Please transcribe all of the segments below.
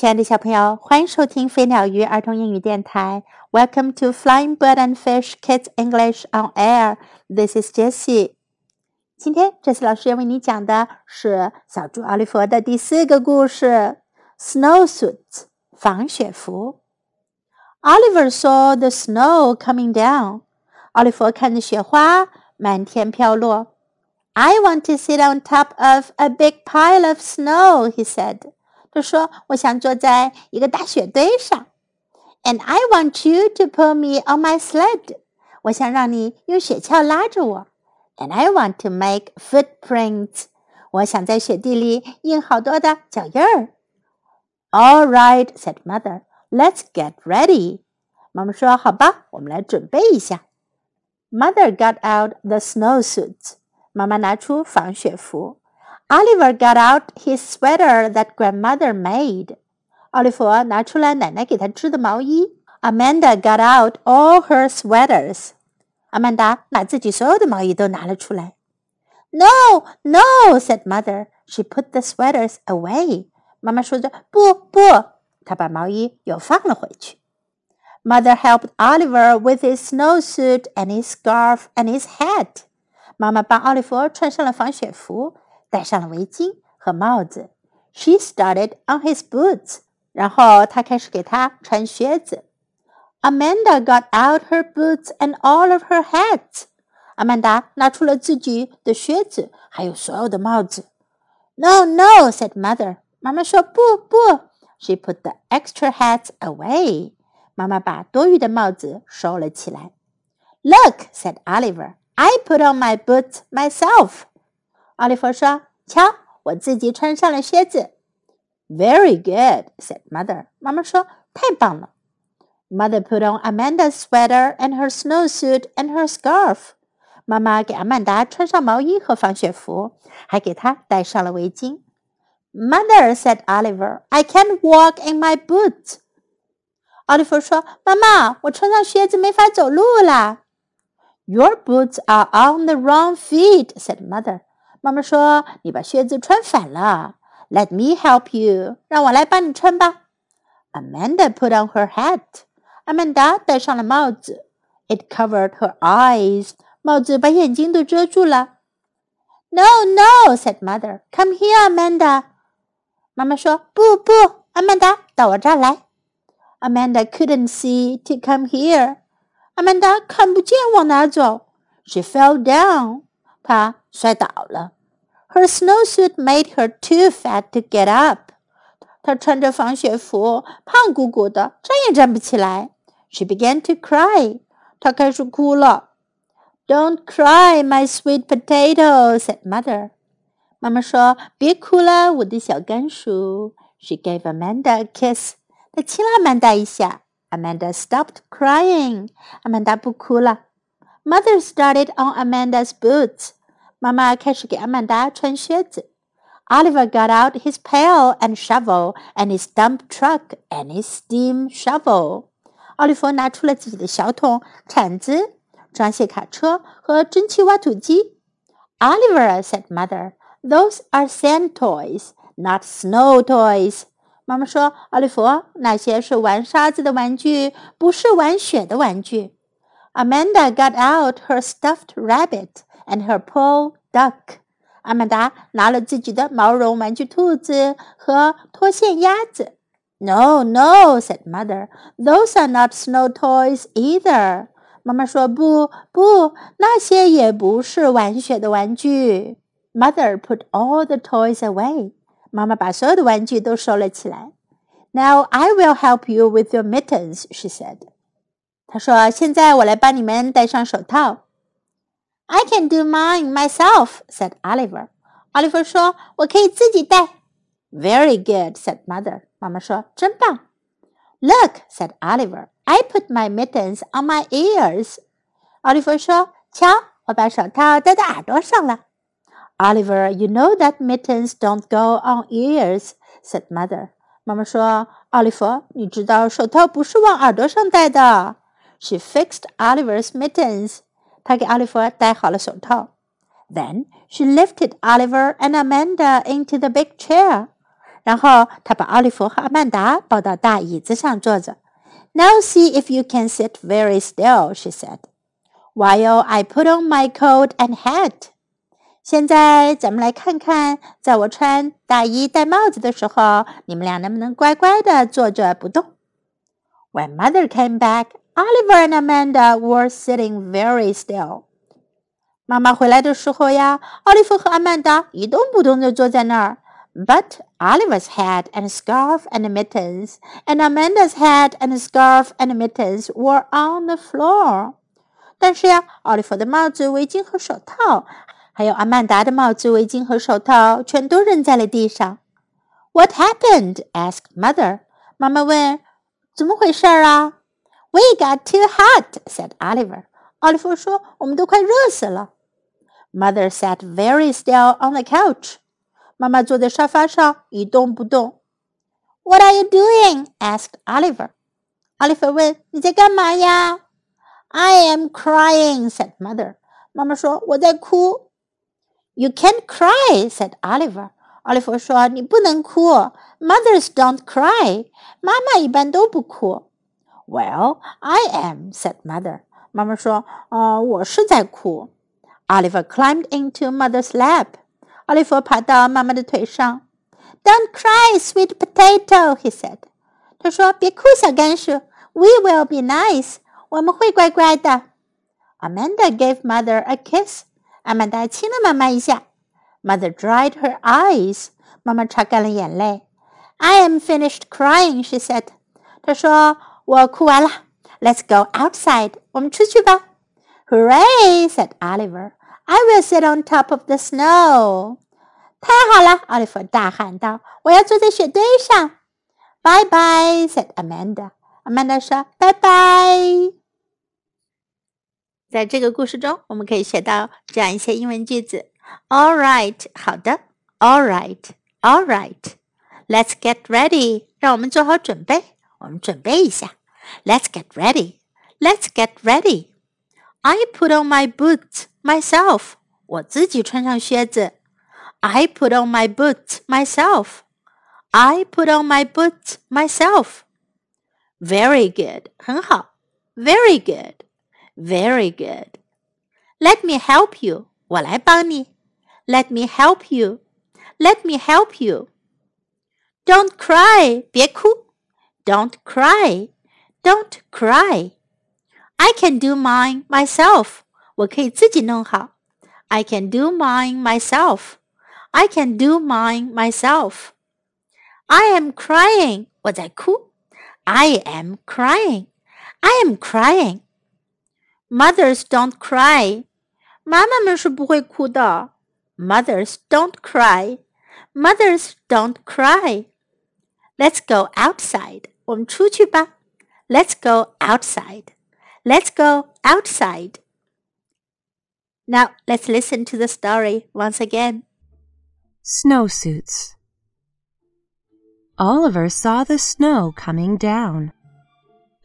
亲爱的小朋友，欢迎收听飞鸟鱼儿童英语电台。Welcome to Flying Bird and Fish Kids English on Air. This is Jessie. 今天这次老师要为你讲的是小猪奥利弗的第四个故事：Snowsuit 防雪服。Oliver saw the snow coming down. 奥利弗看着雪花满天飘落。I want to sit on top of a big pile of snow, he said. 他说：“我想坐在一个大雪堆上，and I want you to pull me on my sled。我想让你用雪橇拉着我，and I want to make footprints。我想在雪地里印好多的脚印儿。”All right, said mother. Let's get ready. 妈妈说：“好吧，我们来准备一下。” Mother got out the snowsuit. 妈妈拿出防雪服。Oliver got out his sweater that grandmother made. 奥利弗拿出来奶奶给他织的毛衣。Amanda got out all her sweaters. 阿曼达把自己所有的毛衣都拿了出来。No, no, said mother. She put the sweaters away. 妈妈说着不不，她把毛衣又放了回去。Mother helped Oliver with his snowsuit and his scarf and his hat. 妈妈帮奥利弗穿上了防雪服。 戴上了围巾和帽子。She started on his boots，然后她开始给他穿靴子。Amanda got out her boots and all of her hats。阿曼达拿出了自己的靴子，还有所有的帽子。No, no, said mother。妈妈说不不。She put the extra hats away。妈妈把多余的帽子收了起来。Look, said Oliver. I put on my boots myself. 奥利弗说：“瞧，我自己穿上了靴子。” Very good, said mother. 妈妈说：“太棒了。” Mother put on Amanda's sweater and her snowsuit and her scarf. 妈妈给阿曼达穿上毛衣和防雪服，还给她戴上了围巾。Mother said Oliver, I can't walk in my boots. 奥利弗说：“妈妈，我穿上靴子没法走路啦。” Your boots are on the wrong feet, said mother. 妈妈说：“你把靴子穿反了。” Let me help you，让我来帮你穿吧。Amanda put on her hat，阿曼达戴上了帽子。It covered her eyes，帽子把眼睛都遮住了。No, no, said mother. Come here, Amanda. 妈妈说：“不不，阿曼达，到我这儿来。” Amanda couldn't see to come here. 阿曼达看不见往哪走。She fell down. 她摔倒了。Her snowsuit made her too fat to get up. 她穿着防雪服，胖鼓鼓的，站也站不起来。She began to cry. 她开始哭了。Don't cry, my sweet potato," said mother. 妈妈说：“别哭了，我的小甘薯。” She gave Amanda a kiss. 她亲了阿曼达一下。Amanda stopped crying. 阿曼达不哭了。Mother started on Amanda's boots. 妈妈开始给阿曼达穿靴子。Oliver got out his pail and shovel and his dump truck and his steam shovel. 奥利弗拿出了自己的小桶、铲子、装卸卡车和蒸汽挖土机。Oliver said, "Mother, those are sand toys, not snow toys." 妈妈说：“奥利弗，那些是玩沙子的玩具，不是玩雪的玩具。” Amanda got out her stuffed rabbit and her pearl duck. 阿曼达拿了自己的毛绒玩具兔子和脱线鸭子。No, no, said mother. Those are not snow toys either. 妈妈说不不，那些也不是玩雪的玩具。Mother put all the toys away. 妈妈把所有的玩具都收了起来。Now I will help you with your mittens, she said. 她说：“现在我来帮你们戴上手套。” I can do mine myself," said Oliver. 奥利弗说：“我可以自己戴。” Very good," said Mother. 妈妈说：“真棒。” Look," said Oliver. "I put my mittens on my ears." 奥利弗说：“瞧，我把手套戴在耳朵上了。” Oliver, you know that mittens don't go on ears," said Mother. 妈妈说：“奥利弗，你知道手套不是往耳朵上戴的。” She fixed Oliver's mittens. 她给奥利弗戴好了手套。Then she lifted Oliver and Amanda into the big chair. 然后他把奥利弗和阿曼达抱到大椅子上坐着。Now see if you can sit very still, she said, while I put on my coat and hat. 现在咱们来看看，在我穿大衣戴帽子的时候，你们俩能不能乖乖的坐着不动？When mother came back, Oliver and Amanda were sitting very still. 妈妈回来的时候呀，奥利弗和阿曼达一动不动地坐在那儿。But Oliver's hat and scarf and mittens, and Amanda's hat and scarf and mittens were on the floor. 但是呀，奥利弗的帽子、围巾和手套，还有阿曼达的帽子、围巾和手套，全都扔在了地上。What happened? asked mother. 妈妈问：“怎么回事啊？” ？” We got too hot, said Oliver. 奥利弗说：“我们都快热死了。” Mother sat very still on the couch. 妈妈坐在沙发上一动不动。What are you doing? asked Oliver. 奥利弗问：“你在干嘛呀？” I am crying, said mother. 妈妈说：“我在哭。” You can't cry, said Oliver. 奥利弗说：“你不能哭。Mothers don't cry. 妈妈一般都不哭。” Well, I am, said mother. 妈妈说：“呃，我是在哭。” Oliver climbed into mother's lap. 奥利弗爬到妈妈的腿上。Don't cry, sweet potato, he said. 他说：“别哭，小甘薯。We will be nice. 我们会乖乖的。” Amanda gave mother a kiss. 阿曼达亲了妈妈一下。Mother dried her eyes. 妈妈擦干了眼泪。I am finished crying, she said. 她说：“ 我哭完了。Let's go outside. 我们出去吧。” Hooray! said Oliver. I will sit on top of the snow. 太好了！奥利弗大喊道：“我要坐在雪堆上。” Bye bye, said Amanda. Amanda 说：“拜拜。”在这个故事中，我们可以学到这样一些英文句子。All right，好的。All right，all right。Let's get ready，让我们做好准备。我们准备一下。Let's get ready. Let's get ready. I put on my boots myself. 我自己穿上靴子。I put on my boots myself. I put on my boots myself. Very good. 很好。Very good. Very good. Let me help you. 我来帮你。Let me help you. Let me help you. Don't cry. 别哭。 Don't cry. Don't cry. I can do mine myself. 我可以自己弄好。I can do mine myself. I can do mine myself. I am crying. 我在哭。I am crying. I am crying. Mothers don't cry. 妈妈们是不会哭的。Mothers don't cry. Mothers don't cry. Let's go outside. 我们出去吧。Let's go outside. Let's go outside. Now let's listen to the story once again. Snowsuits. Oliver saw the snow coming down.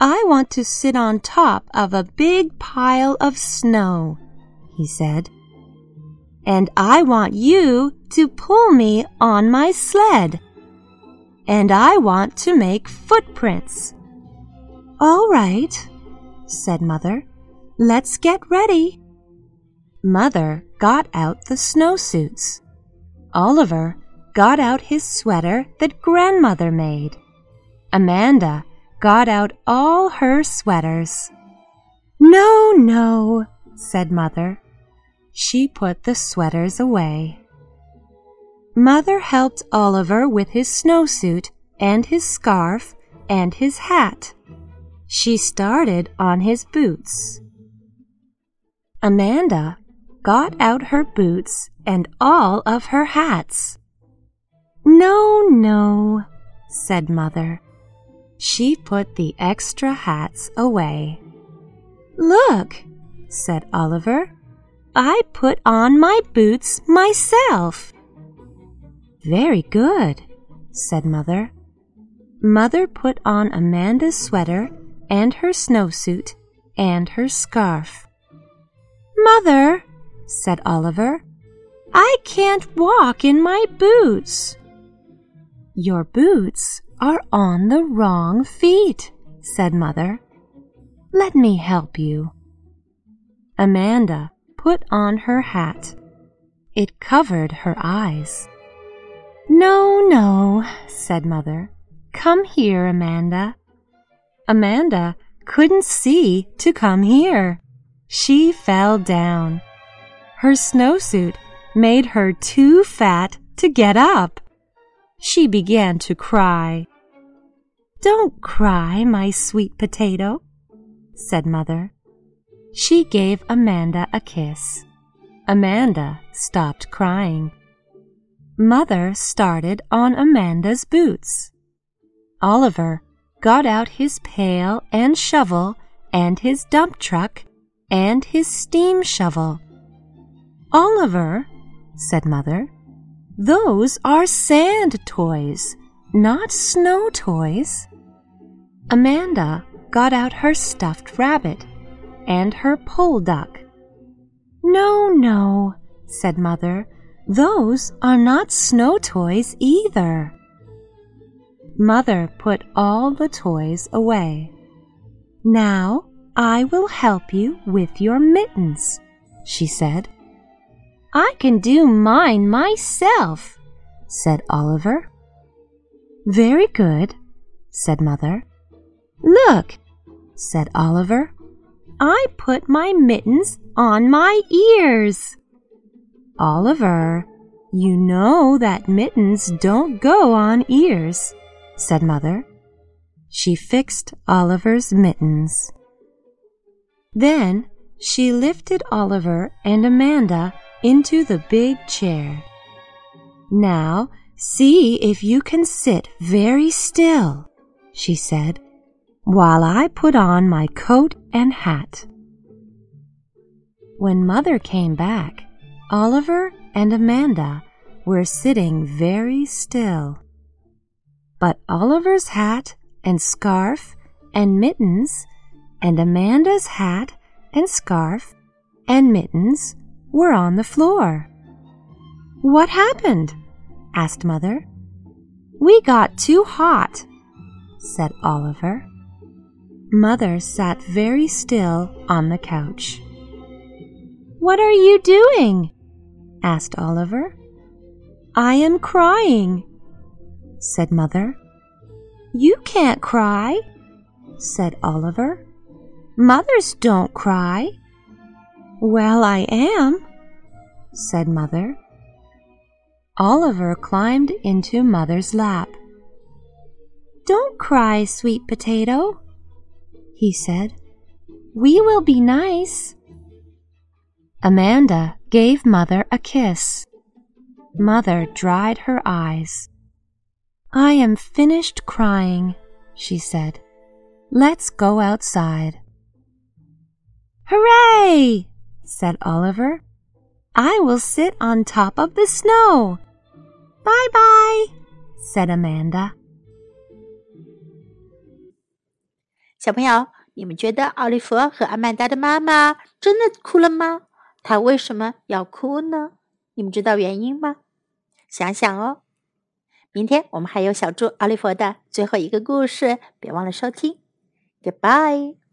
I want to sit on top of a big pile of snow, he said. And I want you to pull me on my sled. And I want to make footprints. All right, said Mother. Let's get ready. Mother got out the snowsuits. Oliver got out his sweater that Grandmother made. Amanda got out all her sweaters. No, no, said Mother. She put the sweaters away. Mother helped Oliver with his snowsuit and his scarf and his hat. She started on his boots. Amanda got out her boots and all of her hats. No, no, said Mother. She put the extra hats away. Look, said Oliver. I put on my boots myself. Very good, said Mother. Mother put on Amanda's sweater and her snowsuit and her scarf. Mother, said Oliver, I can't walk in my boots. Your boots are on the wrong feet, said Mother. Let me help you. Amanda put on her hat. It covered her eyes. No, no, said Mother. Come here, Amanda. Amanda couldn't see to come here. She fell down. Her snowsuit made her too fat to get up. She began to cry. Don't cry, my sweet potato, said Mother. She gave Amanda a kiss. Amanda stopped crying. Mother started on Amanda's boots. Oliver got out his pail and shovel and his dump truck and his steam shovel. Oliver, said Mother, those are sand toys, not snow toys. Amanda got out her stuffed rabbit and her pole duck. No, no, said Mother, those are not snow toys either. Mother put all the toys away. Now I will help you with your mittens, she said. I can do mine myself, said Oliver. Very good, said Mother. Look, said Oliver. I put my mittens on my ears. Oliver, you know that mittens don't go on ears, said Mother. She fixed Oliver's mittens. Then she lifted Oliver and Amanda into the big chair. Now see if you can sit very still, she said, while I put on my coat and hat. When Mother came back, Oliver and Amanda were sitting very still. But Oliver's hat and scarf and mittens and Amanda's hat and scarf and mittens were on the floor. What happened? asked Mother. We got too hot, said Oliver. Mother sat very still on the couch. What are you doing? Asked Oliver. I am crying, said Mother. You can't cry, said Oliver. Mothers don't cry. Well, I am, said Mother. Oliver climbed into Mother's lap. Don't cry, sweet potato, he said. We will be nice. Amanda gave Mother a kiss. Mother dried her eyes. I am finished crying, she said. Let's go outside. Hooray! said Oliver. I will sit on top of the snow. Bye bye, said Amanda. 小朋友，你们觉得奥利弗和阿曼达的妈妈真的哭了吗？ 他为什么要哭呢？你们知道原因吗？想想哦。明天我们还有小猪奥利弗的最后一个故事，别忘了收听。Goodbye。